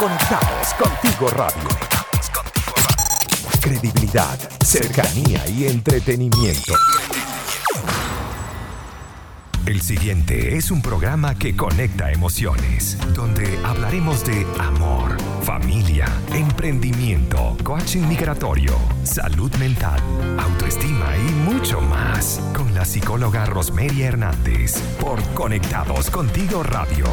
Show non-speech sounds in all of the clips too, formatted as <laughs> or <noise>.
Conectados contigo radio. Credibilidad, cercanía y entretenimiento. El siguiente es un programa que conecta emociones, donde hablaremos de amor, familia, emprendimiento, coaching migratorio, salud mental, autoestima y mucho más, con la psicóloga Rosmeria Hernández, por Conectados Contigo Radio.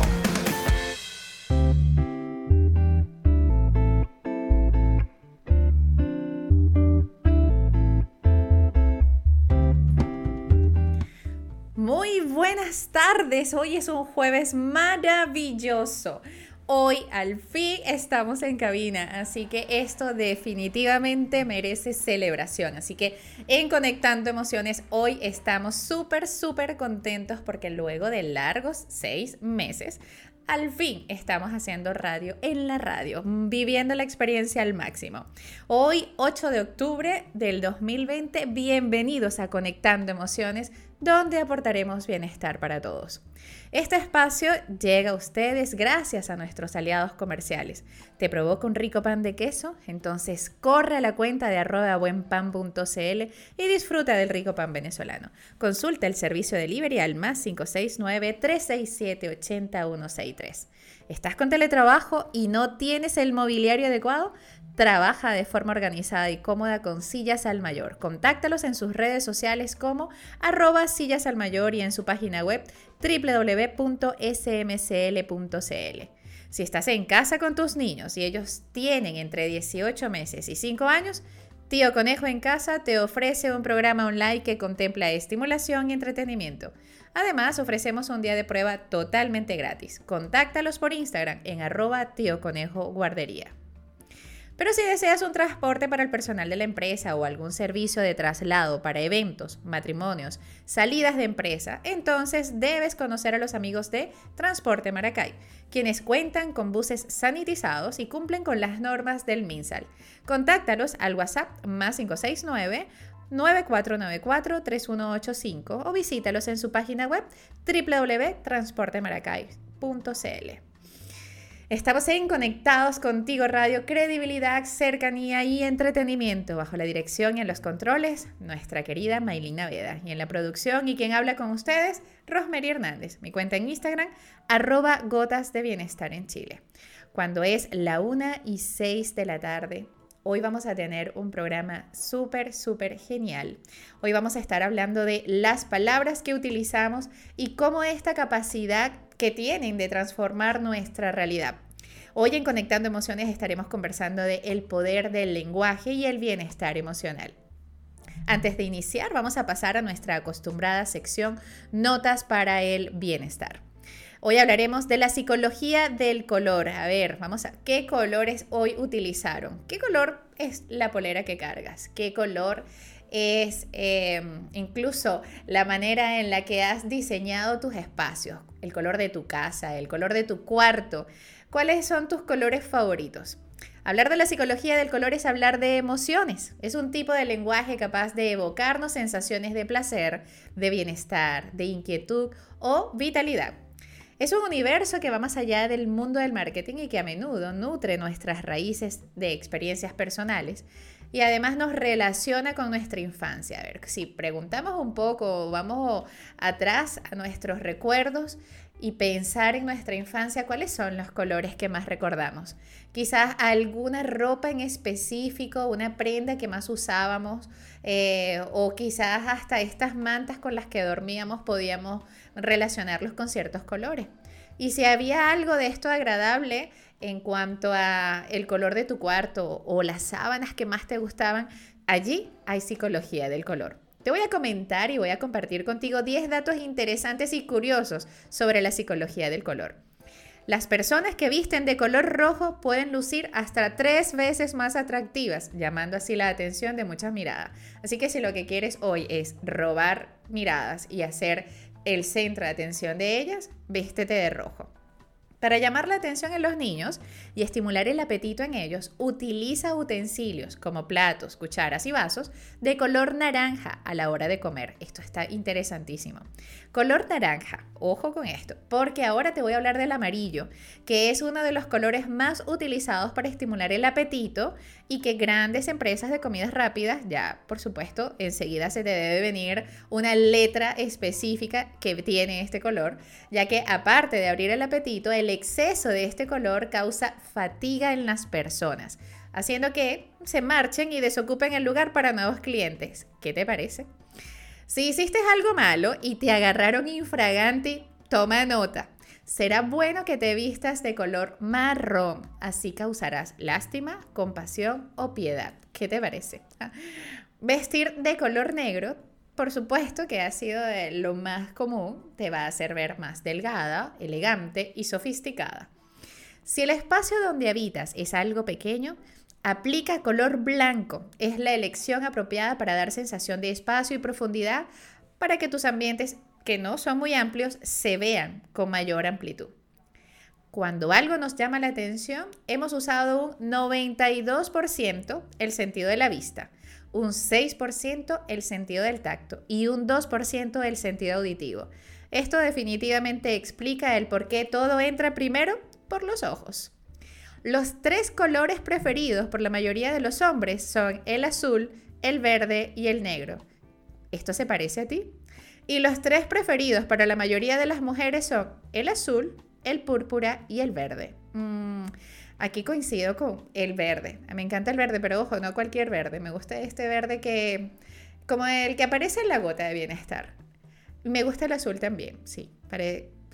Hoy es un jueves maravilloso. Hoy al fin estamos en cabina, así que esto definitivamente merece celebración. Así que en Conectando Emociones hoy estamos súper, súper contentos porque luego de largos seis meses al fin estamos haciendo radio en la radio, viviendo la experiencia al máximo. Hoy, 8 de octubre del 2020, bienvenidos a Conectando Emociones, donde aportaremos bienestar para todos. Este espacio llega a ustedes gracias a nuestros aliados comerciales. ¿Te provoca un rico pan de queso? Entonces corre a la cuenta de arroba buenpan.cl y disfruta del rico pan venezolano. Consulta el servicio delivery al más 569-367-80163. ¿Estás con teletrabajo y no tienes el mobiliario adecuado? trabaja de forma organizada y cómoda con Sillas al Mayor. Contáctalos en sus redes sociales como arroba sillas al mayor y en su página web www.smcl.cl. Si estás en casa con tus niños y ellos tienen entre 18 meses y 5 años, Tío Conejo en Casa te ofrece un programa online que contempla estimulación y entretenimiento. Además, ofrecemos un día de prueba totalmente gratis. Contáctalos por Instagram en arroba tío conejo guardería. Pero si deseas un transporte para el personal de la empresa o algún servicio de traslado para eventos, matrimonios, salidas de empresa, entonces debes conocer a los amigos de Transporte Maracay, quienes cuentan con buses sanitizados y cumplen con las normas del MinSal. Contáctalos al WhatsApp más 569 9494-3185 o visítalos en su página web www.transportemaracay.cl. Estamos en Conectados Contigo Radio, credibilidad, cercanía y entretenimiento, bajo la dirección y en los controles, nuestra querida Maylina Veda. Y en la producción y quien habla con ustedes, Rosemary Hernández. Mi cuenta en Instagram, arroba gotas de bienestar en Chile. Cuando es la una y 6 de la tarde, Hoy vamos a tener un programa súper, súper genial. Hoy vamos a estar hablando de las palabras que utilizamos y cómo esta capacidad que tienen de transformar nuestra realidad. Hoy en Conectando Emociones estaremos conversando de el poder del lenguaje y el bienestar emocional. Antes de iniciar, vamos a pasar a nuestra acostumbrada sección Notas para el Bienestar. Hoy hablaremos de la psicología del color. A ver, vamos a qué colores hoy utilizaron. ¿Qué color es la polera que cargas? ¿Qué color es em, incluso la manera en la que has diseñado tus espacios? El color de tu casa, el color de tu cuarto. ¿Cuáles son tus colores favoritos? Hablar de la psicología del color es hablar de emociones. Es un tipo de lenguaje capaz de evocarnos sensaciones de placer, de bienestar, de inquietud o vitalidad. Es un universo que va más allá del mundo del marketing y que a menudo nutre nuestras raíces de experiencias personales y además nos relaciona con nuestra infancia. A ver, si preguntamos un poco, vamos atrás a nuestros recuerdos y pensar en nuestra infancia cuáles son los colores que más recordamos. Quizás alguna ropa en específico, una prenda que más usábamos, eh, o quizás hasta estas mantas con las que dormíamos podíamos relacionarlos con ciertos colores. Y si había algo de esto agradable en cuanto a el color de tu cuarto o las sábanas que más te gustaban, allí hay psicología del color. Te voy a comentar y voy a compartir contigo 10 datos interesantes y curiosos sobre la psicología del color. Las personas que visten de color rojo pueden lucir hasta tres veces más atractivas, llamando así la atención de muchas miradas. Así que si lo que quieres hoy es robar miradas y hacer el centro de atención de ellas, vístete de rojo. Para llamar la atención en los niños y estimular el apetito en ellos, utiliza utensilios como platos, cucharas y vasos de color naranja a la hora de comer. Esto está interesantísimo. Color naranja, ojo con esto, porque ahora te voy a hablar del amarillo, que es uno de los colores más utilizados para estimular el apetito y que grandes empresas de comidas rápidas, ya por supuesto, enseguida se te debe venir una letra específica que tiene este color, ya que aparte de abrir el apetito, el exceso de este color causa fatiga en las personas, haciendo que se marchen y desocupen el lugar para nuevos clientes. ¿Qué te parece? Si hiciste algo malo y te agarraron infraganti, toma nota. Será bueno que te vistas de color marrón, así causarás lástima, compasión o piedad. ¿Qué te parece? Vestir de color negro, por supuesto que ha sido lo más común, te va a hacer ver más delgada, elegante y sofisticada. Si el espacio donde habitas es algo pequeño, Aplica color blanco. Es la elección apropiada para dar sensación de espacio y profundidad para que tus ambientes, que no son muy amplios, se vean con mayor amplitud. Cuando algo nos llama la atención, hemos usado un 92% el sentido de la vista, un 6% el sentido del tacto y un 2% el sentido auditivo. Esto definitivamente explica el por qué todo entra primero por los ojos. Los tres colores preferidos por la mayoría de los hombres son el azul, el verde y el negro. ¿Esto se parece a ti? Y los tres preferidos para la mayoría de las mujeres son el azul, el púrpura y el verde. Mm, aquí coincido con el verde. Me encanta el verde, pero ojo, no cualquier verde. Me gusta este verde que, como el que aparece en la gota de bienestar. Me gusta el azul también, sí.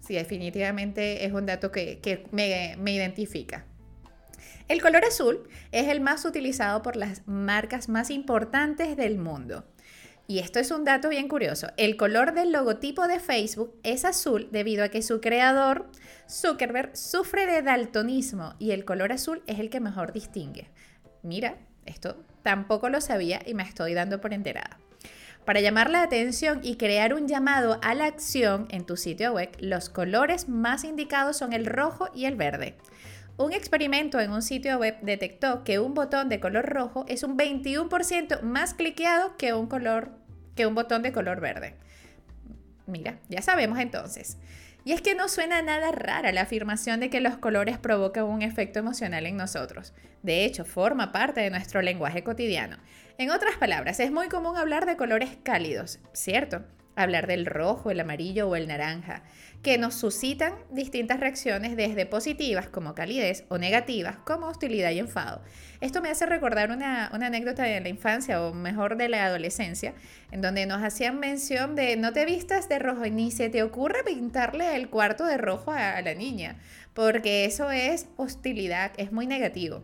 sí, definitivamente es un dato que, me, me identifica. El color azul es el más utilizado por las marcas más importantes del mundo. Y esto es un dato bien curioso. El color del logotipo de Facebook es azul debido a que su creador, Zuckerberg, sufre de daltonismo y el color azul es el que mejor distingue. Mira, esto tampoco lo sabía y me estoy dando por enterada. Para llamar la atención y crear un llamado a la acción en tu sitio web, los colores más indicados son el rojo y el verde. Un experimento en un sitio web detectó que un botón de color rojo es un 21% más cliqueado que un, color, que un botón de color verde. Mira, ya sabemos entonces. Y es que no suena nada rara la afirmación de que los colores provocan un efecto emocional en nosotros. De hecho, forma parte de nuestro lenguaje cotidiano. En otras palabras, es muy común hablar de colores cálidos, ¿cierto? Hablar del rojo, el amarillo o el naranja que nos suscitan distintas reacciones desde positivas como calidez o negativas como hostilidad y enfado. Esto me hace recordar una, anécdota de la infancia o mejor de la adolescencia, en donde nos hacían mención de no te vistas de rojo ni se te ocurre pintarle el cuarto de rojo a, a la niña, porque eso es hostilidad, es muy negativo.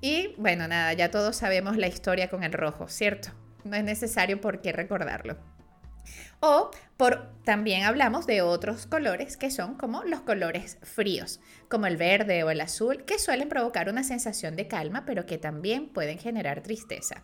Y bueno, nada, ya todos sabemos la historia con el rojo, ¿cierto? No es necesario por qué recordarlo. O por, también hablamos de otros colores que son como los colores fríos, como el verde o el azul, que suelen provocar una sensación de calma, pero que también pueden generar tristeza.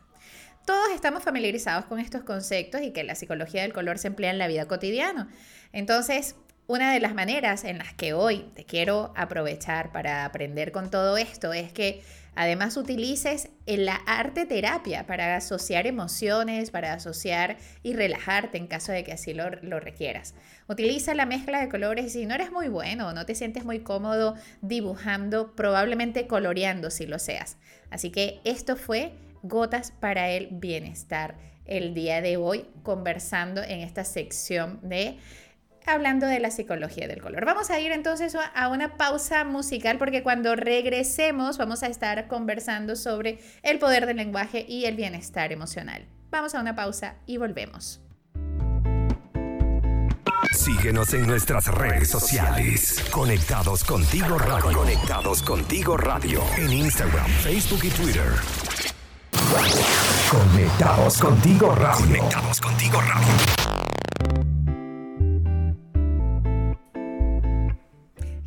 Todos estamos familiarizados con estos conceptos y que la psicología del color se emplea en la vida cotidiana. Entonces, una de las maneras en las que hoy te quiero aprovechar para aprender con todo esto es que Además, utilices la arte terapia para asociar emociones, para asociar y relajarte en caso de que así lo, requieras. Utiliza la mezcla de colores si no eres muy bueno o no te sientes muy cómodo dibujando, probablemente coloreando si lo seas. Así que esto fue Gotas para el Bienestar el día de hoy conversando en esta sección de hablando de la psicología del color. Vamos a ir entonces a una pausa musical porque cuando regresemos vamos a estar conversando sobre el poder del lenguaje y el bienestar emocional. Vamos a una pausa y volvemos. Síguenos en nuestras redes sociales. Conectados contigo radio. Conectados contigo radio. En Instagram, Facebook y Twitter. Conectados contigo radio. Conectados contigo radio.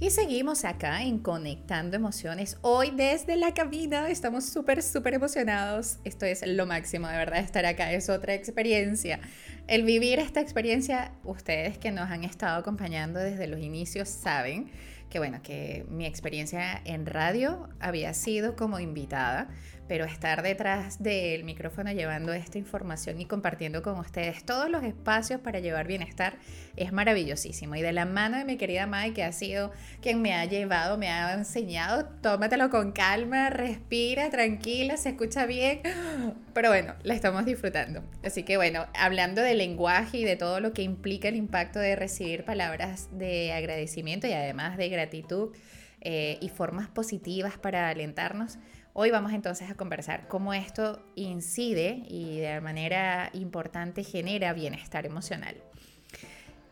Y seguimos acá en Conectando Emociones. Hoy desde la cabina estamos súper, súper emocionados. Esto es lo máximo, de verdad, estar acá es otra experiencia. El vivir esta experiencia, ustedes que nos han estado acompañando desde los inicios saben que bueno, que mi experiencia en radio había sido como invitada, pero estar detrás del micrófono llevando esta información y compartiendo con ustedes todos los espacios para llevar bienestar es maravillosísimo. Y de la mano de mi querida Mai, que ha sido quien me ha llevado, me ha enseñado, tómatelo con calma, respira, tranquila, se escucha bien, <gasps> pero bueno, la estamos disfrutando. Así que bueno, hablando de lenguaje y de todo lo que implica el impacto de recibir palabras de agradecimiento y además de gratitud eh, y formas positivas para alentarnos, Hoy vamos entonces a conversar cómo esto incide y de manera importante genera bienestar emocional.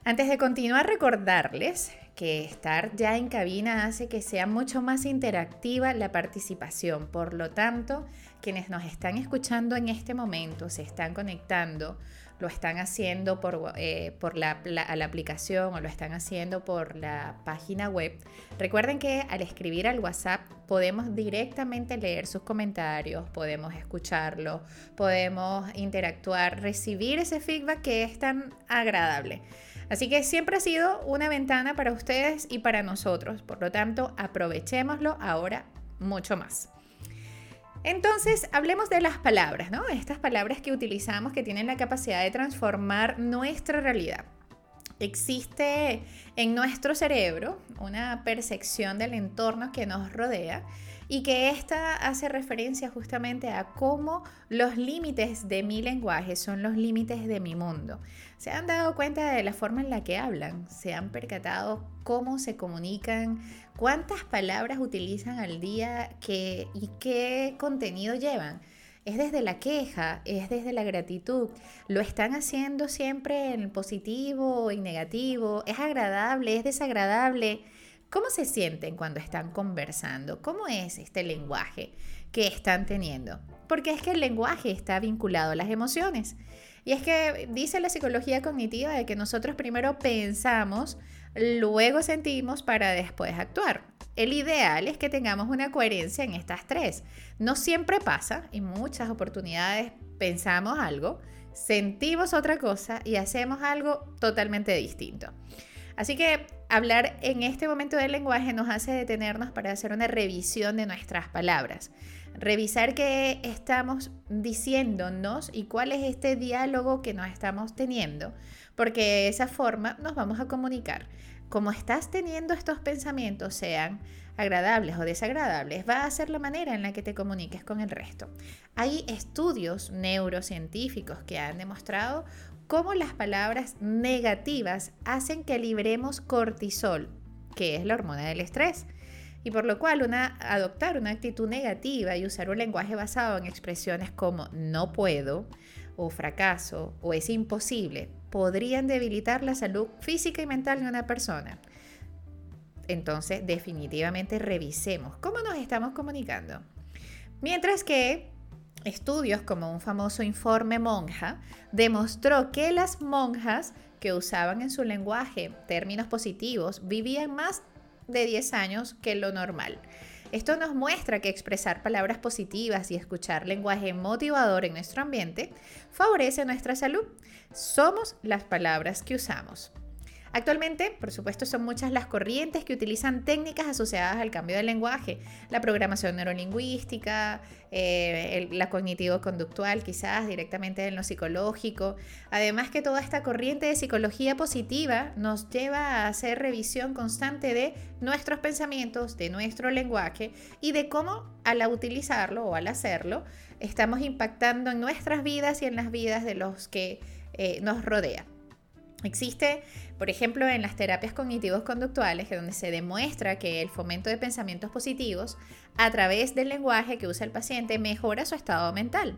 Antes de continuar, recordarles que estar ya en cabina hace que sea mucho más interactiva la participación. Por lo tanto, quienes nos están escuchando en este momento, se están conectando lo están haciendo por, eh, por la, la, aplicación o lo están haciendo por la página web, recuerden que al escribir al WhatsApp podemos directamente leer sus comentarios, podemos escucharlo, podemos interactuar, recibir ese feedback que es tan agradable. Así que siempre ha sido una ventana para ustedes y para nosotros. Por lo tanto, aprovechémoslo ahora mucho más. Entonces, hablemos de las palabras, ¿no? Estas palabras que utilizamos que tienen la capacidad de transformar nuestra realidad. Existe en nuestro cerebro una percepción del entorno que nos rodea y que esta hace referencia justamente a cómo los límites de mi lenguaje son los límites de mi mundo. ¿Se han dado cuenta de la forma en la que hablan? ¿Se han percatado cómo se comunican? ¿Cuántas palabras utilizan al día y qué contenido llevan? es desde la queja, es desde la gratitud. Lo están haciendo siempre en positivo o en negativo, es agradable, es desagradable. ¿Cómo se sienten cuando están conversando? ¿Cómo es este lenguaje que están teniendo? Porque es que el lenguaje está vinculado a las emociones. Y es que dice la psicología cognitiva de que nosotros primero pensamos, luego sentimos para después actuar. El ideal es que tengamos una coherencia en estas tres. No siempre pasa, en muchas oportunidades pensamos algo, sentimos otra cosa y hacemos algo totalmente distinto. Así que hablar en este momento del lenguaje nos hace detenernos para hacer una revisión de nuestras palabras. Revisar qué estamos diciéndonos y cuál es este diálogo que nos estamos teniendo, porque de esa forma nos vamos a comunicar. Como estás teniendo estos pensamientos, sean agradables o desagradables, va a ser la manera en la que te comuniques con el resto. Hay estudios neurocientíficos que han demostrado cómo las palabras negativas hacen que liberemos cortisol, que es la hormona del estrés. Y por lo cual una, adoptar una actitud negativa y usar un lenguaje basado en expresiones como no puedo o fracaso o es imposible podrían debilitar la salud física y mental de una persona. Entonces, definitivamente revisemos cómo nos estamos comunicando. Mientras que estudios como un famoso informe monja demostró que las monjas que usaban en su lenguaje términos positivos vivían más de 10 años que lo normal. Esto nos muestra que expresar palabras positivas y escuchar lenguaje motivador en nuestro ambiente favorece nuestra salud. Somos las palabras que usamos. Actualmente, por supuesto, son muchas las corrientes que utilizan técnicas asociadas al cambio de lenguaje, la programación neurolingüística, eh, la cognitivo-conductual, quizás directamente en lo psicológico. Además que toda esta corriente de psicología positiva nos lleva a hacer revisión constante de nuestros pensamientos, de nuestro lenguaje y de cómo al utilizarlo o al hacerlo estamos impactando en nuestras vidas y en las vidas de los que eh, nos rodean. Existe, por ejemplo, en las terapias cognitivos conductuales, donde se demuestra que el fomento de pensamientos positivos a través del lenguaje que usa el paciente mejora su estado mental.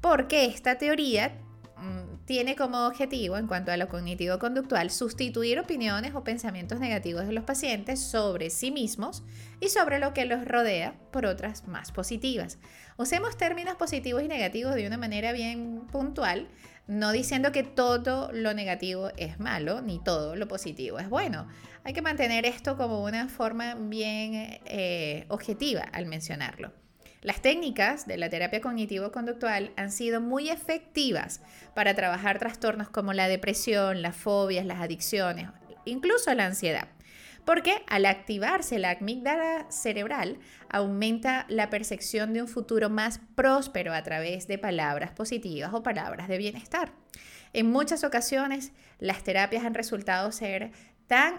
Porque esta teoría mm, tiene como objetivo, en cuanto a lo cognitivo-conductual, sustituir opiniones o pensamientos negativos de los pacientes sobre sí mismos y sobre lo que los rodea por otras más positivas. Usemos términos positivos y negativos de una manera bien puntual no diciendo que todo lo negativo es malo, ni todo lo positivo es bueno. Hay que mantener esto como una forma bien eh, objetiva al mencionarlo. Las técnicas de la terapia cognitivo-conductual han sido muy efectivas para trabajar trastornos como la depresión, las fobias, las adicciones, incluso la ansiedad. Porque al activarse la amígdala cerebral aumenta la percepción de un futuro más próspero a través de palabras positivas o palabras de bienestar. En muchas ocasiones las terapias han resultado ser tan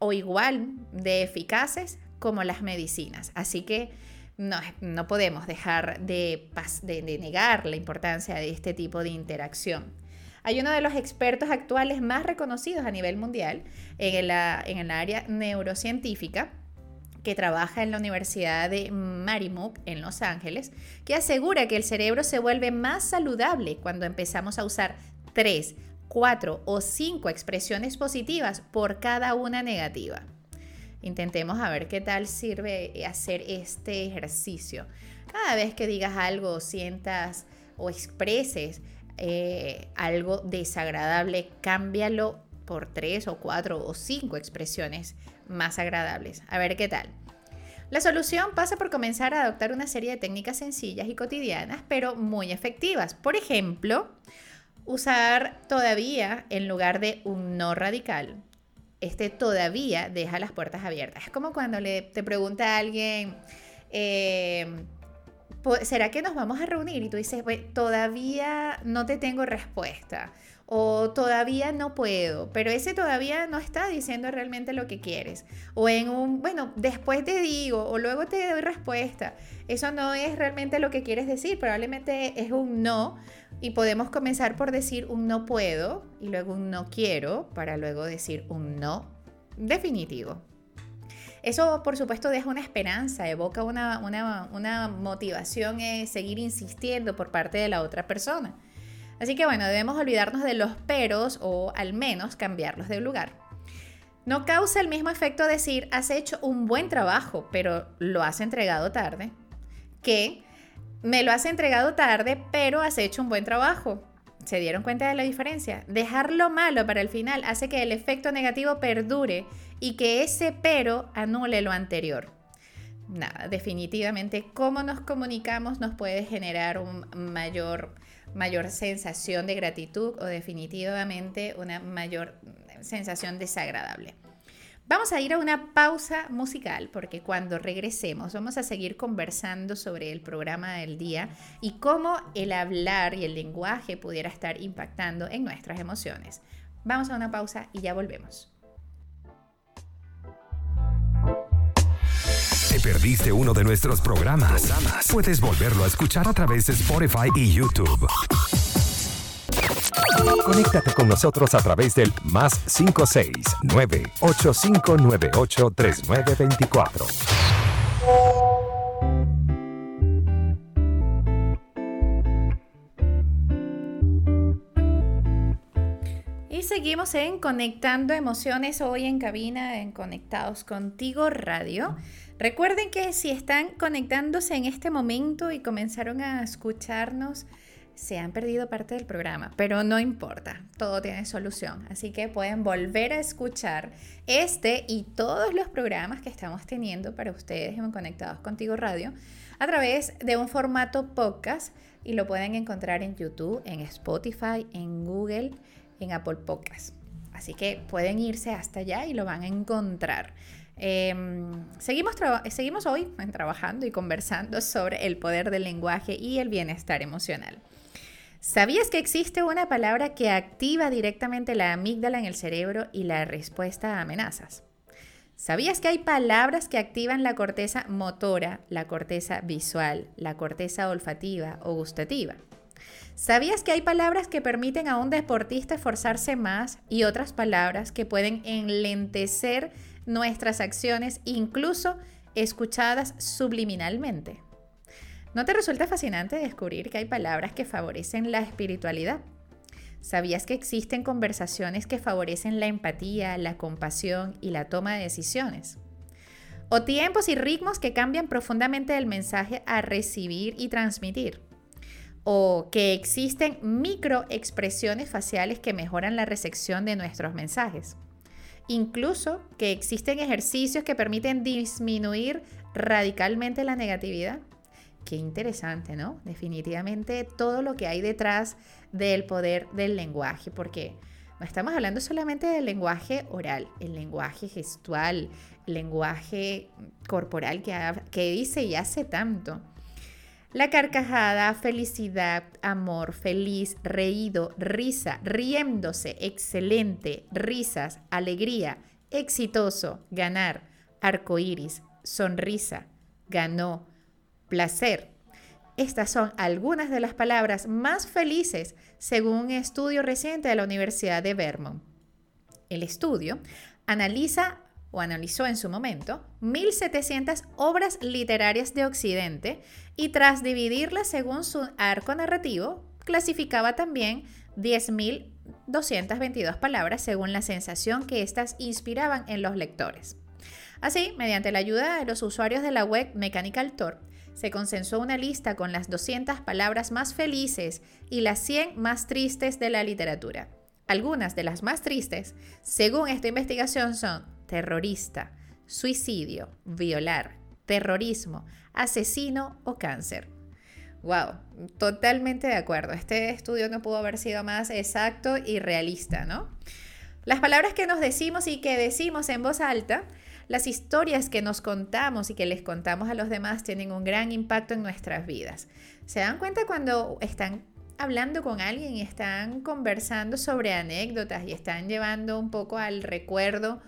o igual de eficaces como las medicinas, así que no, podemos dejar de, de negar la importancia de este tipo de interacción. Hay uno de los expertos actuales más reconocidos a nivel mundial en, el área neurocientífica que trabaja en la Universidad de Marymount en Los Ángeles, que asegura que el cerebro se vuelve más saludable cuando empezamos a usar tres, cuatro o cinco expresiones positivas por cada una negativa. Intentemos a ver qué tal sirve hacer este ejercicio. Cada vez que digas algo, sientas o expreses eh, algo desagradable, cámbialo por tres o cuatro o cinco expresiones más agradables. A ver qué tal. La solución pasa por comenzar a adoptar una serie de técnicas sencillas y cotidianas, pero muy efectivas. Por ejemplo, usar todavía en lugar de un no radical. Este todavía deja las puertas abiertas. Es como cuando le, te pregunta a alguien, eh, ¿será que nos vamos a reunir? Y tú dices, todavía no te tengo respuesta o todavía no puedo, pero ese todavía no está diciendo realmente lo que quieres. O en un, bueno, después te digo o luego te doy respuesta. Eso no es realmente lo que quieres decir, probablemente es un no y podemos comenzar por decir un no puedo y luego un no quiero para luego decir un no definitivo. Eso, por supuesto, deja una esperanza, evoca una, una, motivación, es seguir insistiendo por parte de la otra persona. Así que bueno, debemos olvidarnos de los peros o al menos cambiarlos de lugar. No causa el mismo efecto decir has hecho un buen trabajo, pero lo has entregado tarde, que me lo has entregado tarde, pero has hecho un buen trabajo. ¿Se dieron cuenta de la diferencia? Dejar lo malo para el final hace que el efecto negativo perdure y que ese pero anule lo anterior. Nada, definitivamente cómo nos comunicamos nos puede generar una mayor, mayor sensación de gratitud o definitivamente una mayor sensación desagradable. Vamos a ir a una pausa musical porque cuando regresemos vamos a seguir conversando sobre el programa del día y cómo el hablar y el lenguaje pudiera estar impactando en nuestras emociones. Vamos a una pausa y ya volvemos. ¿Te perdiste uno de nuestros programas? Puedes volverlo a escuchar a través de Spotify y YouTube. Conéctate con nosotros a través del más 569 8598 3924. Y seguimos en Conectando Emociones hoy en cabina en Conectados Contigo Radio. Recuerden que si están conectándose en este momento y comenzaron a escucharnos, se han perdido parte del programa, pero no importa, todo tiene solución. Así que pueden volver a escuchar este y todos los programas que estamos teniendo para ustedes en Conectados Contigo Radio a través de un formato podcast y lo pueden encontrar en YouTube, en Spotify, en Google, en Apple Podcasts. Así que pueden irse hasta allá y lo van a encontrar. Em, seguimos, seguimos hoy trabajando y conversando sobre el poder del lenguaje y el bienestar emocional. ¿Sabías que existe una palabra que activa directamente la amígdala en el cerebro y la respuesta a amenazas? ¿Sabías que hay palabras que activan la corteza motora, la corteza visual, la corteza olfativa o gustativa? ¿Sabías que hay palabras que permiten a un deportista esforzarse más y otras palabras que pueden enlentecer nuestras acciones, incluso escuchadas subliminalmente? ¿No te resulta fascinante descubrir que hay palabras que favorecen la espiritualidad? ¿Sabías que existen conversaciones que favorecen la empatía, la compasión y la toma de decisiones? O tiempos y ritmos que cambian profundamente el mensaje a recibir y transmitir. O que existen microexpresiones faciales que mejoran la recepción de nuestros mensajes. Incluso que existen ejercicios que permiten disminuir radicalmente la negatividad Qué interesante, ¿no? Definitivamente todo lo que hay detrás del poder del lenguaje, porque No estamos hablando solamente del lenguaje oral, el lenguaje gestual, el lenguaje corporal que, dice y hace tanto. La carcajada, felicidad, amor, feliz, reído, risa, riéndose, excelente, risas, alegría, exitoso, ganar, arcoíris, sonrisa, ganó, placer. Estas son algunas de las palabras más felices según un estudio reciente de la Universidad de Vermont. El estudio analiza o analizó en su momento 1.700 obras literarias de Occidente y tras dividirlas según su arco narrativo, clasificaba también 10.222 palabras según la sensación que éstas inspiraban en los lectores. Así, mediante la ayuda de los usuarios de la web Mechanical Turk, se consensuó una lista con las 200 palabras más felices y las 100 más tristes de la literatura. Algunas de las más tristes, según esta investigación, son terrorista, suicidio, violar, terrorismo, asesino o cáncer. Wow, totalmente de acuerdo. Este estudio no pudo haber sido más exacto y realista, ¿no? Las palabras que nos decimos y que decimos en voz alta las historias que nos contamos y que les contamos a los demás tienen un gran impacto en nuestras vidas. ¿Se dan cuenta cuando están hablando con alguien y están conversando sobre anécdotas y están llevando un poco al recuerdo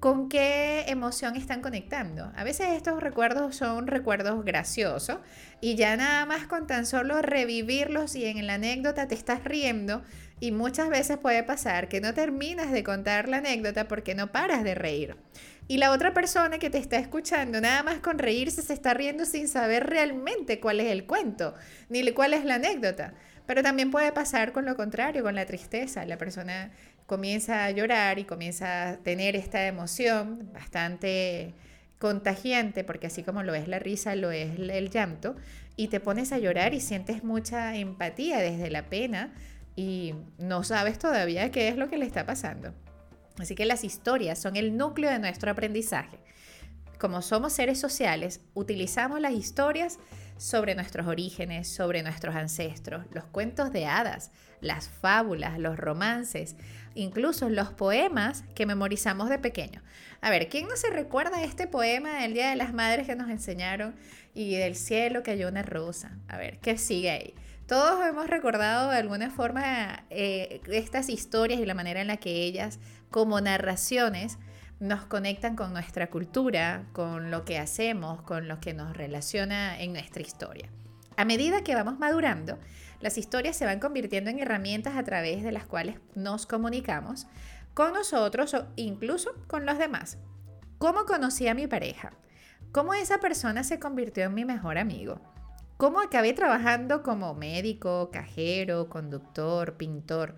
con qué emoción están conectando. A veces estos recuerdos son recuerdos graciosos y ya nada más con tan solo revivirlos y en la anécdota te estás riendo y muchas veces puede pasar que no terminas de contar la anécdota porque no paras de reír. Y la otra persona que te está escuchando, nada más con reírse, se está riendo sin saber realmente cuál es el cuento, ni cuál es la anécdota. Pero también puede pasar con lo contrario, con la tristeza. La persona comienza a llorar y comienza a tener esta emoción bastante contagiante, porque así como lo es la risa, lo es el llanto, y te pones a llorar y sientes mucha empatía desde la pena y no sabes todavía qué es lo que le está pasando. Así que las historias son el núcleo de nuestro aprendizaje. Como somos seres sociales, utilizamos las historias sobre nuestros orígenes, sobre nuestros ancestros, los cuentos de hadas, las fábulas, los romances, incluso los poemas que memorizamos de pequeño. A ver, ¿quién no se recuerda este poema del Día de las Madres que nos enseñaron y del cielo cayó una rosa? A ver, ¿qué sigue ahí? Todos hemos recordado de alguna forma eh, estas historias y la manera en la que ellas, como narraciones, nos conectan con nuestra cultura, con lo que hacemos, con lo que nos relaciona en nuestra historia. A medida que vamos madurando, las historias se van convirtiendo en herramientas a través de las cuales nos comunicamos con nosotros o incluso con los demás. ¿Cómo conocí a mi pareja? ¿Cómo esa persona se convirtió en mi mejor amigo? ¿Cómo acabé trabajando como médico, cajero, conductor, pintor?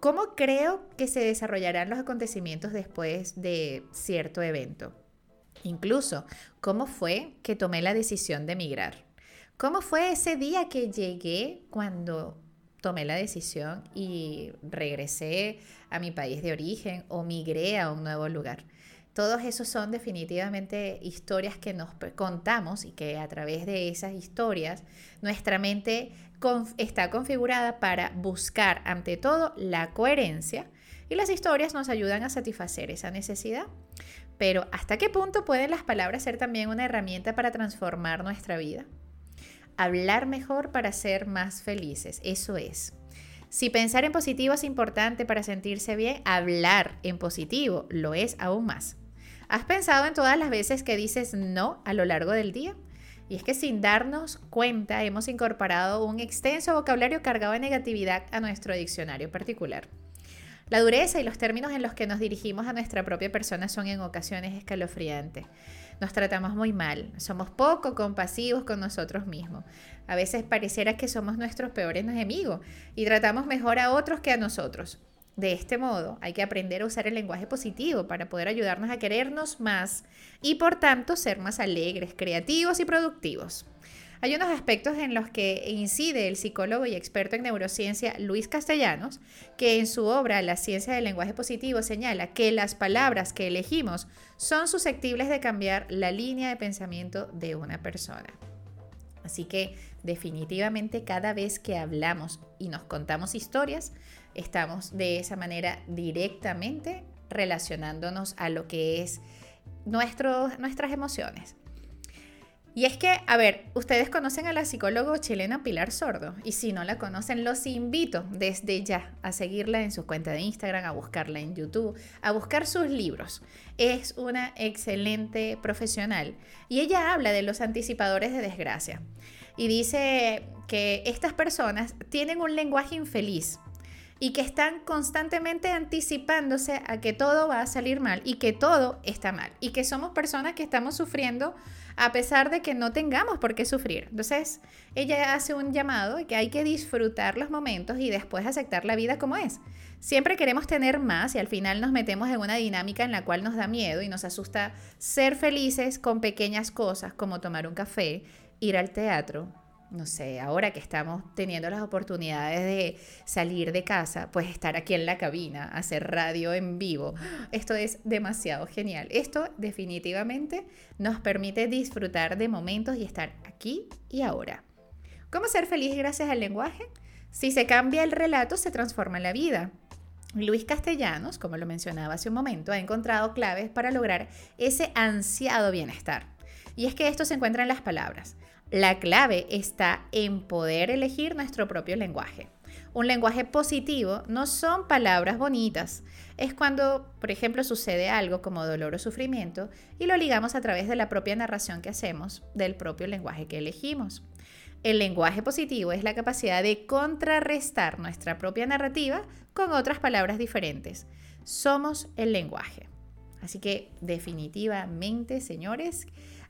¿Cómo creo que se desarrollarán los acontecimientos después de cierto evento? Incluso, ¿cómo fue que tomé la decisión de emigrar? ¿Cómo fue ese día que llegué cuando tomé la decisión y regresé a mi país de origen o migré a un nuevo lugar? Todos esos son definitivamente historias que nos contamos y que a través de esas historias nuestra mente está configurada para buscar ante todo la coherencia y las historias nos ayudan a satisfacer esa necesidad. Pero ¿hasta qué punto pueden las palabras ser también una herramienta para transformar nuestra vida? Hablar mejor para ser más felices, eso es. Si pensar en positivo es importante para sentirse bien, hablar en positivo lo es aún más. ¿Has pensado en todas las veces que dices no a lo largo del día? Y es que sin darnos cuenta hemos incorporado un extenso vocabulario cargado de negatividad a nuestro diccionario particular. La dureza y los términos en los que nos dirigimos a nuestra propia persona son en ocasiones escalofriantes. Nos tratamos muy mal, somos poco compasivos con nosotros mismos. A veces pareciera que somos nuestros peores enemigos y tratamos mejor a otros que a nosotros. De este modo, hay que aprender a usar el lenguaje positivo para poder ayudarnos a querernos más y por tanto ser más alegres, creativos y productivos. Hay unos aspectos en los que incide el psicólogo y experto en neurociencia Luis Castellanos, que en su obra La ciencia del lenguaje positivo señala que las palabras que elegimos son susceptibles de cambiar la línea de pensamiento de una persona. Así que definitivamente cada vez que hablamos y nos contamos historias, estamos de esa manera directamente relacionándonos a lo que es nuestras emociones. Y es que, a ver, ustedes conocen a la psicóloga chilena Pilar Sordo y si no la conocen, los invito desde ya a seguirla en su cuenta de Instagram, a buscarla en YouTube, a buscar sus libros. Es una excelente profesional y ella habla de los anticipadores de desgracia y dice que estas personas tienen un lenguaje infeliz y que están constantemente anticipándose a que todo va a salir mal y que todo está mal y que somos personas que estamos sufriendo a pesar de que no tengamos por qué sufrir. Entonces, ella hace un llamado que hay que disfrutar los momentos y después aceptar la vida como es. Siempre queremos tener más y al final nos metemos en una dinámica en la cual nos da miedo y nos asusta ser felices con pequeñas cosas como tomar un café, ir al teatro, no sé, ahora que estamos teniendo las oportunidades de salir de casa, pues estar aquí en la cabina, hacer radio en vivo, esto es demasiado genial. Esto definitivamente nos permite disfrutar de momentos y estar aquí y ahora. ¿Cómo ser feliz gracias al lenguaje? Si se cambia el relato, se transforma la vida. Luis Castellanos, como lo mencionaba hace un momento, ha encontrado claves para lograr ese ansiado bienestar. Y es que esto se encuentra en las palabras. La clave está en poder elegir nuestro propio lenguaje. Un lenguaje positivo no son palabras bonitas. Es cuando, por ejemplo, sucede algo como dolor o sufrimiento y lo ligamos a través de la propia narración que hacemos del propio lenguaje que elegimos. El lenguaje positivo es la capacidad de contrarrestar nuestra propia narrativa con otras palabras diferentes. Somos el lenguaje. Así que definitivamente, señores,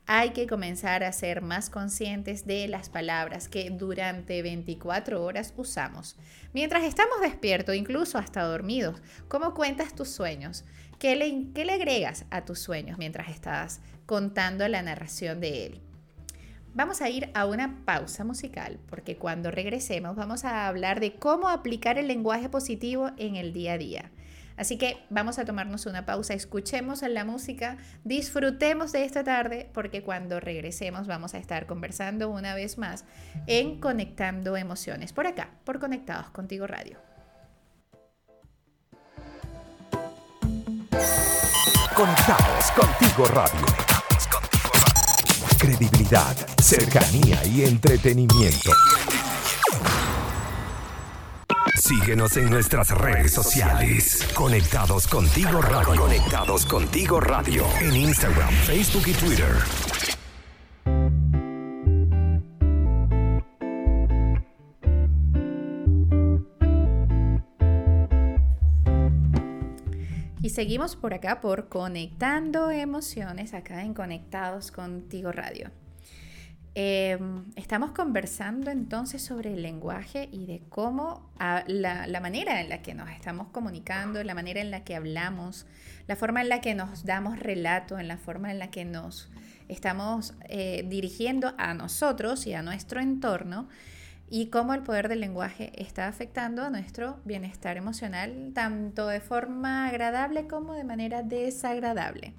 hay que comenzar a ser más conscientes de las palabras que durante 24 horas usamos. Mientras estamos despiertos, incluso hasta dormidos, ¿cómo cuentas tus sueños? ¿Qué le, agregas a tus sueños mientras estás contando la narración de él? Vamos a ir a una pausa musical porque cuando regresemos vamos a hablar de cómo aplicar el lenguaje positivo en el día a día. Así que vamos a tomarnos una pausa, escuchemos la música, disfrutemos de esta tarde porque cuando regresemos vamos a estar conversando una vez más en Conectando Emociones, por acá, por Conectados Contigo Radio. Conectados Contigo Radio. Credibilidad, cercanía y entretenimiento. Síguenos en nuestras redes sociales. Conectados contigo radio. Conectados contigo radio. En Instagram, Facebook y Twitter. Y seguimos por acá por Conectando Emociones, acá en Conectados Contigo Radio. Em, estamos conversando entonces sobre el lenguaje y de cómo la, manera en la que nos estamos comunicando, la manera en la que hablamos, la forma en la que nos damos relato, en la forma en la que nos estamos eh, dirigiendo a nosotros y a nuestro entorno y cómo el poder del lenguaje está afectando a nuestro bienestar emocional, tanto de forma agradable como de manera desagradable.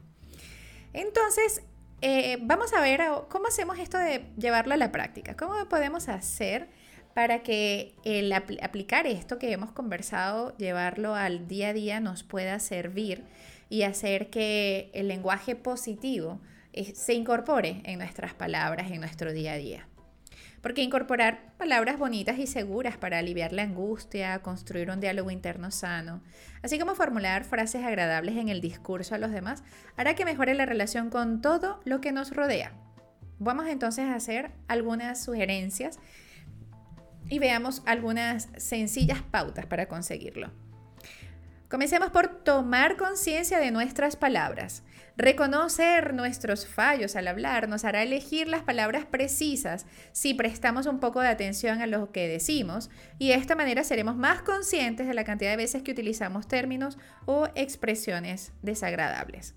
Entonces, eh, vamos a ver cómo hacemos esto de llevarlo a la práctica. ¿Cómo podemos hacer para que el aplicar esto que hemos conversado, llevarlo al día a día, nos pueda servir y hacer que el lenguaje positivo eh, se incorpore en nuestras palabras, en nuestro día a día? Porque incorporar palabras bonitas y seguras para aliviar la angustia, construir un diálogo interno sano, así como formular frases agradables en el discurso a los demás, hará que mejore la relación con todo lo que nos rodea. Vamos entonces a hacer algunas sugerencias y veamos algunas sencillas pautas para conseguirlo. Comencemos por tomar conciencia de nuestras palabras. Reconocer nuestros fallos al hablar nos hará elegir las palabras precisas si prestamos un poco de atención a lo que decimos y de esta manera seremos más conscientes de la cantidad de veces que utilizamos términos o expresiones desagradables.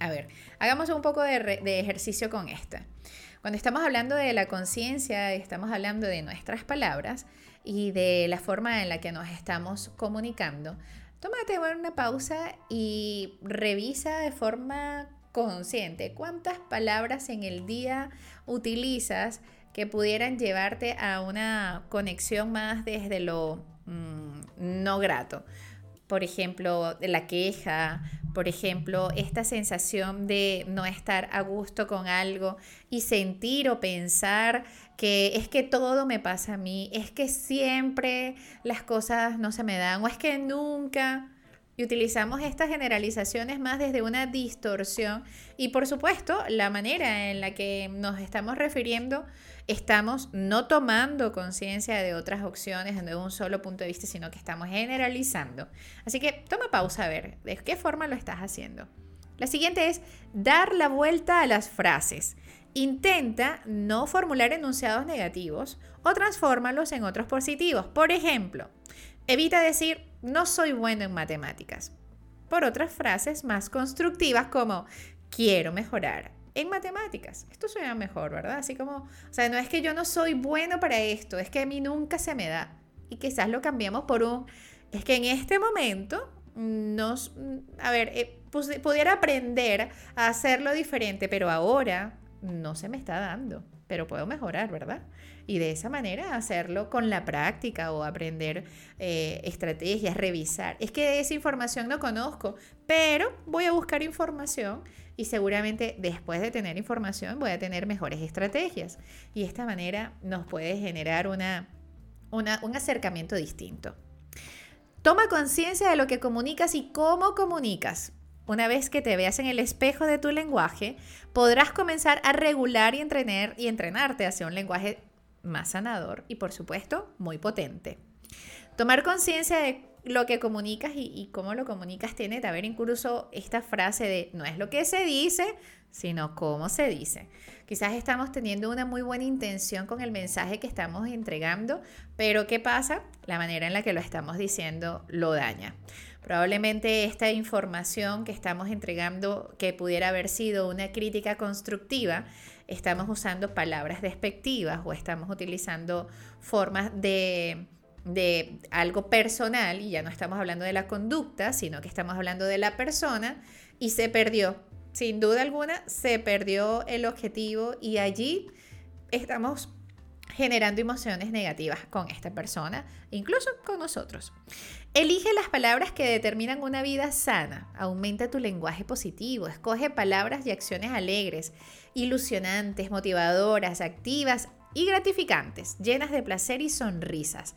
A ver, hagamos un poco de, ejercicio con esta. Cuando estamos hablando de la conciencia, estamos hablando de nuestras palabras y de la forma en la que nos estamos comunicando, tómate una pausa y revisa de forma consciente cuántas palabras en el día utilizas que pudieran llevarte a una conexión más desde lo mm, no grato. Por ejemplo, la queja, por ejemplo, esta sensación de no estar a gusto con algo y sentir o pensar que es que todo me pasa a mí, es que siempre las cosas no se me dan o es que nunca. Y utilizamos estas generalizaciones más desde una distorsión y por supuesto la manera en la que nos estamos refiriendo estamos no tomando conciencia de otras opciones de un solo punto de vista, sino que estamos generalizando. Así que toma pausa a ver de qué forma lo estás haciendo. La siguiente es dar la vuelta a las frases. Intenta no formular enunciados negativos o transfórmalos en otros positivos. Por ejemplo, evita decir no soy bueno en matemáticas. Por otras frases más constructivas como quiero mejorar en matemáticas. Esto suena mejor, ¿verdad? Así como, o sea, no es que yo no soy bueno para esto, es que a mí nunca se me da. Y quizás lo cambiamos por un, es que en este momento nos, a ver, eh, pudiera aprender a hacerlo diferente, pero ahora no se me está dando, pero puedo mejorar, ¿verdad? y de esa manera hacerlo con la práctica o aprender eh, estrategias, revisar. Es que esa información no conozco, pero voy a buscar información y seguramente después de tener información voy a tener mejores estrategias. Y de esta manera nos puede generar una, un acercamiento distinto. Toma conciencia de lo que comunicas y cómo comunicas. Una vez que te veas en el espejo de tu lenguaje, podrás comenzar a regular y entrenar y entrenarte hacia un lenguaje más sanador y por supuesto muy potente. Tomar conciencia de lo que comunicas y, cómo lo comunicas tiene que haber incluso esta frase de no es lo que se dice, sino cómo se dice. Quizás estamos teniendo una muy buena intención con el mensaje que estamos entregando, pero ¿qué pasa? La manera en la que lo estamos diciendo lo daña. Probablemente esta información que estamos entregando, que pudiera haber sido una crítica constructiva, estamos usando palabras despectivas o estamos utilizando formas de, de algo personal y ya no estamos hablando de la conducta, sino que estamos hablando de la persona y se perdió. Sin duda alguna, se perdió el objetivo y allí estamos generando emociones negativas con esta persona, incluso con nosotros. Elige las palabras que determinan una vida sana, aumenta tu lenguaje positivo, escoge palabras y acciones alegres, ilusionantes, motivadoras, activas y gratificantes, llenas de placer y sonrisas.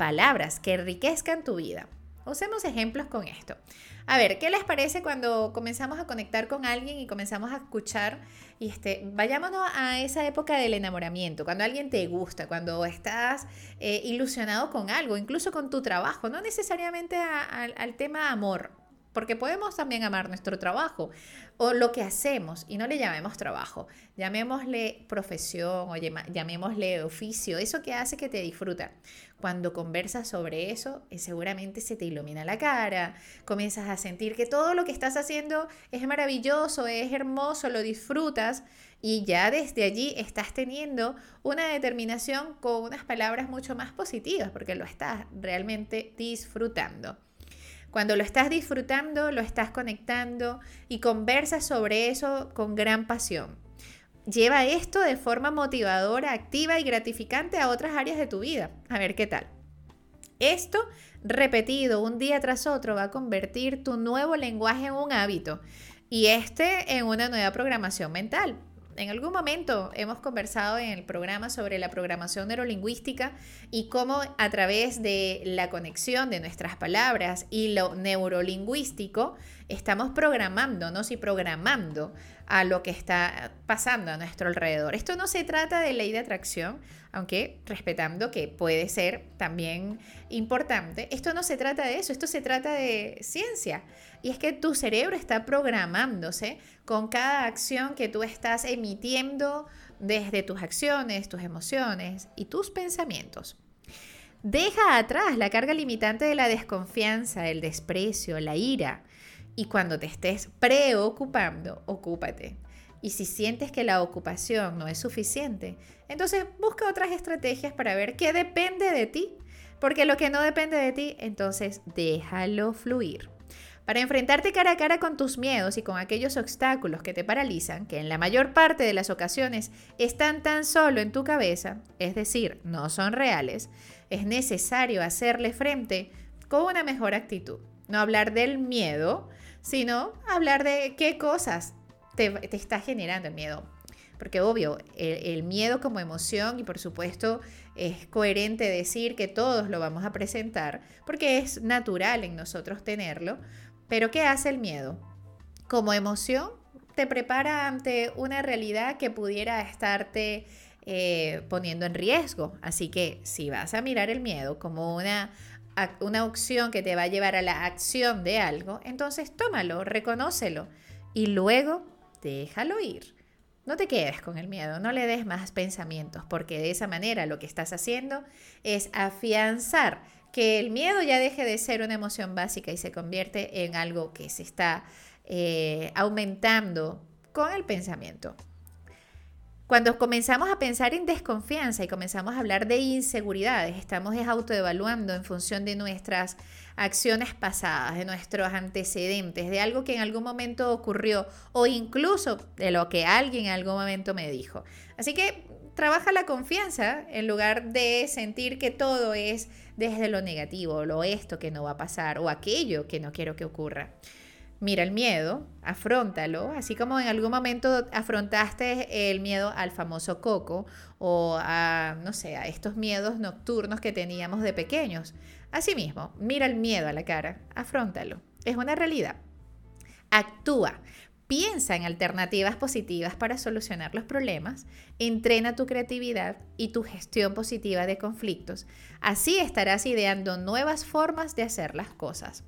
Palabras que enriquezcan tu vida. Usemos ejemplos con esto. A ver, ¿qué les parece cuando comenzamos a conectar con alguien y comenzamos a escuchar? Y este, vayámonos a esa época del enamoramiento, cuando alguien te gusta, cuando estás eh, ilusionado con algo, incluso con tu trabajo, no necesariamente al tema amor, porque podemos también amar nuestro trabajo o lo que hacemos y no le llamemos trabajo, llamémosle profesión o llamémosle oficio, eso que hace que te disfruta. Cuando conversas sobre eso, eh, seguramente se te ilumina la cara, comienzas a sentir que todo lo que estás haciendo es maravilloso, es hermoso, lo disfrutas y ya desde allí estás teniendo una determinación con unas palabras mucho más positivas porque lo estás realmente disfrutando. Cuando lo estás disfrutando, lo estás conectando y conversas sobre eso con gran pasión. Lleva esto de forma motivadora, activa y gratificante a otras áreas de tu vida. A ver qué tal. Esto, repetido un día tras otro, va a convertir tu nuevo lenguaje en un hábito y este en una nueva programación mental en algún momento hemos conversado en el programa sobre la programación neurolingüística y cómo a través de la conexión de nuestras palabras y lo neurolingüístico estamos programándonos y programando a lo que está pasando a nuestro alrededor. Esto no se trata de ley de atracción, aunque respetando que puede ser también importante. Esto no se trata de eso, esto se trata de ciencia. Y es que tu cerebro está programándose con cada acción que tú estás emitiendo desde tus acciones, tus emociones y tus pensamientos. Deja atrás la carga limitante de la desconfianza, el desprecio, la ira y cuando te estés preocupando, ocúpate. Y si sientes que la ocupación no es suficiente, entonces busca otras estrategias para ver qué depende de ti. Porque lo que no depende de ti, entonces déjalo fluir. Para enfrentarte cara a cara con tus miedos y con aquellos obstáculos que te paralizan, que en la mayor parte de las ocasiones están tan solo en tu cabeza, es decir, no son reales, es necesario hacerle frente con una mejor actitud. No hablar del miedo, sino hablar de qué cosas te, está generando el miedo. Porque obvio, el, miedo como emoción y por supuesto es coherente decir que todos lo vamos a presentar porque es natural en nosotros tenerlo. Pero ¿qué hace el miedo? Como emoción te prepara ante una realidad que pudiera estarte eh, poniendo en riesgo. Así que si vas a mirar el miedo como una una opción que te va a llevar a la acción de algo, entonces tómalo, reconócelo y luego déjalo ir. No te quedes con el miedo, no le des más pensamientos, porque de esa manera lo que estás haciendo es afianzar que el miedo ya deje de ser una emoción básica y se convierte en algo que se está eh, aumentando con el pensamiento. Cuando comenzamos a pensar en desconfianza y comenzamos a hablar de inseguridades, estamos autoevaluando en función de nuestras acciones pasadas, de nuestros antecedentes, de algo que en algún momento ocurrió o incluso de lo que alguien en algún momento me dijo. Así que trabaja la confianza en lugar de sentir que todo es desde lo negativo, lo esto que no va a pasar o aquello que no quiero que ocurra mira el miedo, afrontalo, así como en algún momento afrontaste el miedo al famoso coco o a, no sé, a estos miedos nocturnos que teníamos de pequeños. Asimismo, mira el miedo a la cara, afrontalo. Es una realidad. Actúa. Piensa en alternativas positivas para solucionar los problemas, entrena tu creatividad y tu gestión positiva de conflictos. Así estarás ideando nuevas formas de hacer las cosas.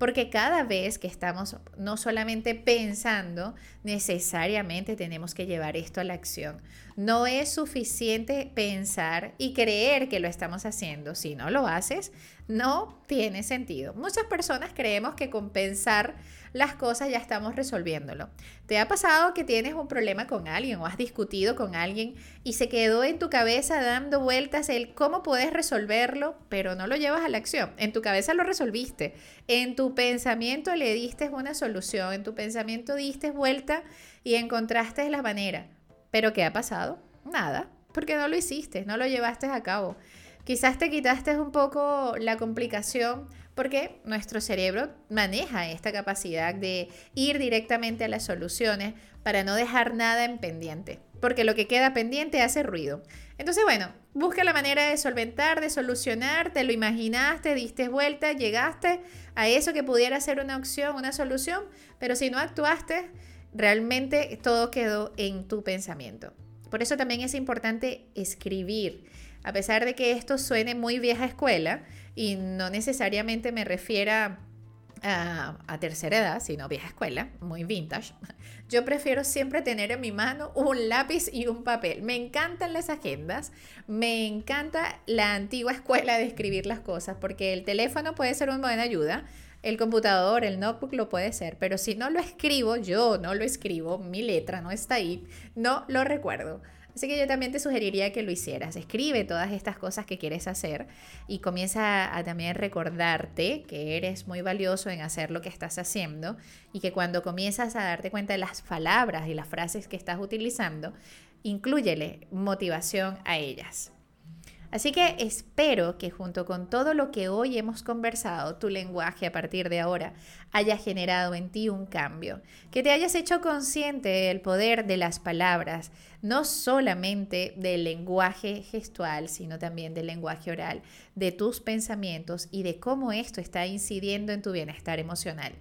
Porque cada vez que estamos no solamente pensando, necesariamente tenemos que llevar esto a la acción. No es suficiente pensar y creer que lo estamos haciendo. Si no lo haces, no tiene sentido. Muchas personas creemos que con pensar las cosas ya estamos resolviéndolo. ¿Te ha pasado que tienes un problema con alguien o has discutido con alguien y se quedó en tu cabeza dando vueltas el cómo puedes resolverlo, pero no lo llevas a la acción? En tu cabeza lo resolviste, en tu pensamiento le diste una solución, en tu pensamiento diste vuelta y encontraste la manera. ¿Pero qué ha pasado? Nada, porque no lo hiciste, no lo llevaste a cabo. Quizás te quitaste un poco la complicación porque nuestro cerebro maneja esta capacidad de ir directamente a las soluciones para no dejar nada en pendiente, porque lo que queda pendiente hace ruido. Entonces, bueno, busca la manera de solventar, de solucionar, te lo imaginaste, diste vuelta, llegaste a eso que pudiera ser una opción, una solución, pero si no actuaste, realmente todo quedó en tu pensamiento. Por eso también es importante escribir a pesar de que esto suene muy vieja escuela y no necesariamente me refiera a, tercera edad, sino vieja escuela, muy vintage, <laughs> yo prefiero siempre tener en mi mano un lápiz y un papel. Me encantan las agendas, me encanta la antigua escuela de escribir las cosas, porque el teléfono puede ser una buena ayuda, el computador, el notebook lo puede ser, pero si no lo escribo, yo no lo escribo, mi letra no está ahí, no lo recuerdo. Así que yo también te sugeriría que lo hicieras. Escribe todas estas cosas que quieres hacer y comienza a también recordarte que eres muy valioso en hacer lo que estás haciendo y que cuando comienzas a darte cuenta de las palabras y las frases que estás utilizando, incluyele motivación a ellas. Así que espero que junto con todo lo que hoy hemos conversado, tu lenguaje a partir de ahora haya generado en ti un cambio, que te hayas hecho consciente del poder de las palabras, no solamente del lenguaje gestual, sino también del lenguaje oral, de tus pensamientos y de cómo esto está incidiendo en tu bienestar emocional.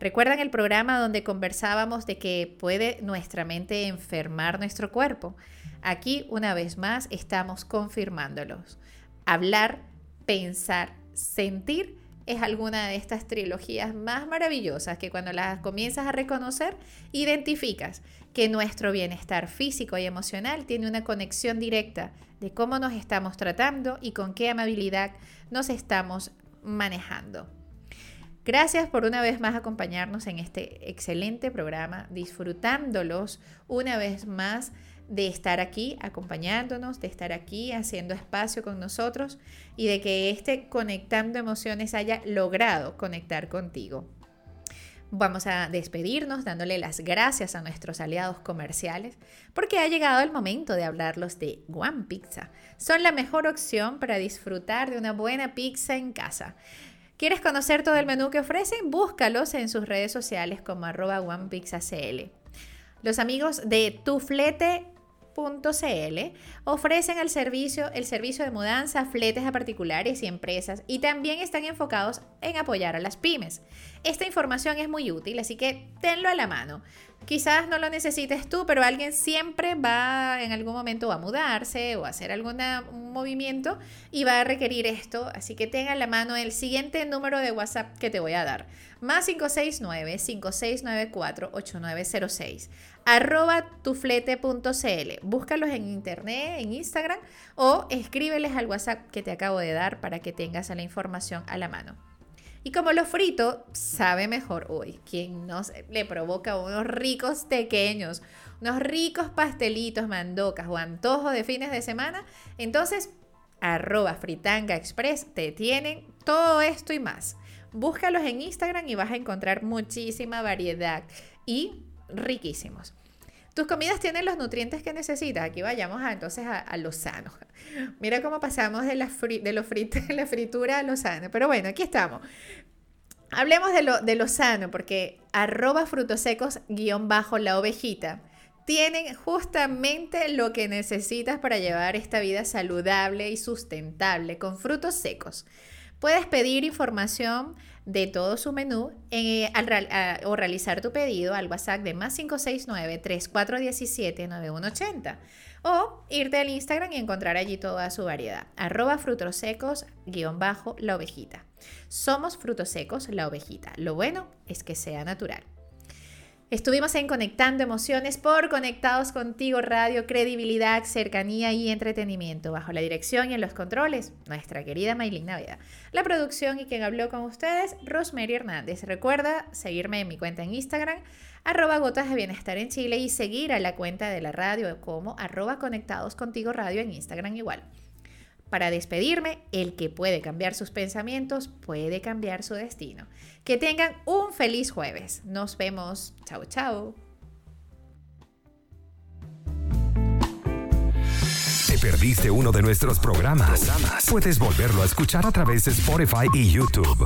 ¿Recuerdan el programa donde conversábamos de que puede nuestra mente enfermar nuestro cuerpo? Aquí, una vez más, estamos confirmándolos. Hablar, pensar, sentir es alguna de estas trilogías más maravillosas que cuando las comienzas a reconocer, identificas que nuestro bienestar físico y emocional tiene una conexión directa de cómo nos estamos tratando y con qué amabilidad nos estamos manejando. Gracias por una vez más acompañarnos en este excelente programa, disfrutándolos una vez más de estar aquí acompañándonos, de estar aquí haciendo espacio con nosotros y de que este Conectando Emociones haya logrado conectar contigo. Vamos a despedirnos dándole las gracias a nuestros aliados comerciales porque ha llegado el momento de hablarlos de One Pizza. Son la mejor opción para disfrutar de una buena pizza en casa. ¿Quieres conocer todo el menú que ofrecen? Búscalos en sus redes sociales como arroba OnePizzaCL. Los amigos de Tuflete ofrecen el servicio, el servicio de mudanza, fletes a particulares y empresas y también están enfocados en apoyar a las pymes. Esta información es muy útil, así que tenlo a la mano. Quizás no lo necesites tú, pero alguien siempre va en algún momento a mudarse o a hacer algún movimiento y va a requerir esto. Así que tenga a la mano el siguiente número de WhatsApp que te voy a dar. Más 569-5694-8906. Arroba tuflete.cl. Búscalos en internet, en Instagram o escríbeles al WhatsApp que te acabo de dar para que tengas la información a la mano. Y como lo frito sabe mejor hoy, quien nos le provoca unos ricos pequeños, unos ricos pastelitos, mandocas o antojos de fines de semana, entonces arroba fritanga express te tienen todo esto y más. Búscalos en Instagram y vas a encontrar muchísima variedad y riquísimos. Tus comidas tienen los nutrientes que necesitas. Aquí vayamos a, entonces a, lo sano. <laughs> Mira cómo pasamos de la, de, lo <laughs> la fritura a lo sano. Pero bueno, aquí estamos. Hablemos de lo, de lo sano, porque arroba frutos secos guion bajo la ovejita tienen justamente lo que necesitas para llevar esta vida saludable y sustentable con frutos secos. Puedes pedir información de todo su menú eh, o realizar tu pedido al WhatsApp de más 569-3417-9180 o irte al Instagram y encontrar allí toda su variedad. Arroba frutos secos guion bajo la ovejita. Somos frutos secos la ovejita. Lo bueno es que sea natural. Estuvimos en Conectando Emociones por Conectados Contigo Radio, credibilidad, cercanía y entretenimiento. Bajo la dirección y en los controles, nuestra querida Maylin Naveda. La producción y quien habló con ustedes, Rosemary Hernández. Recuerda seguirme en mi cuenta en Instagram, arroba gotas de bienestar en Chile y seguir a la cuenta de la radio como arroba Conectados Contigo Radio en Instagram igual. Para despedirme, el que puede cambiar sus pensamientos puede cambiar su destino. Que tengan un feliz jueves. Nos vemos. Chao, chao. ¿Te perdiste uno de nuestros programas? Puedes volverlo a escuchar a través de Spotify y YouTube.